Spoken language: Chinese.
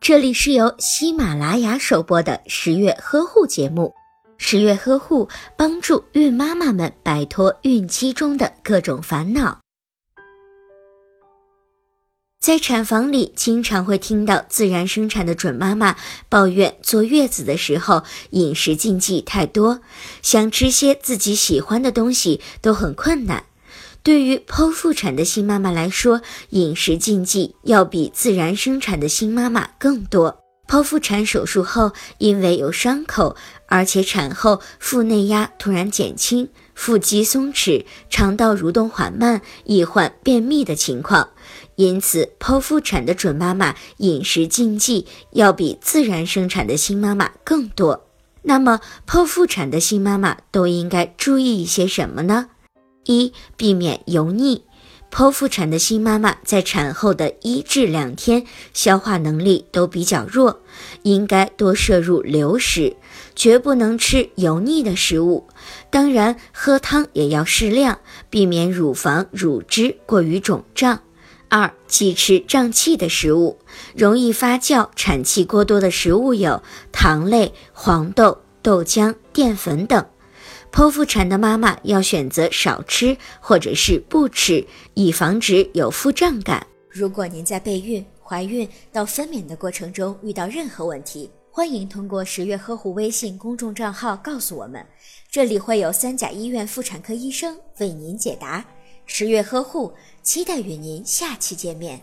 这里是由喜马拉雅首播的十月呵护节目。十月呵护帮助孕妈妈们摆脱孕期中的各种烦恼。在产房里，经常会听到自然生产的准妈妈抱怨坐月子的时候饮食禁忌太多，想吃些自己喜欢的东西都很困难。对于剖腹产的新妈妈来说，饮食禁忌要比自然生产的新妈妈更多。剖腹产手术后，因为有伤口，而且产后腹内压突然减轻，腹肌松弛，肠道蠕动缓慢，易患便秘的情况。因此，剖腹产的准妈妈饮食禁忌要比自然生产的新妈妈更多。那么，剖腹产的新妈妈都应该注意一些什么呢？一、避免油腻。剖腹产的新妈妈在产后的一至两天，消化能力都比较弱，应该多摄入流食，绝不能吃油腻的食物。当然，喝汤也要适量，避免乳房乳汁过于肿胀。二、忌吃胀气的食物，容易发酵、产气过多的食物有糖类、黄豆、豆浆、淀粉等。剖腹产的妈妈要选择少吃或者是不吃，以防止有腹胀感。如果您在备孕、怀孕到分娩的过程中遇到任何问题，欢迎通过十月呵护微信公众账号告诉我们，这里会有三甲医院妇产科医生为您解答。十月呵护，期待与您下期见面。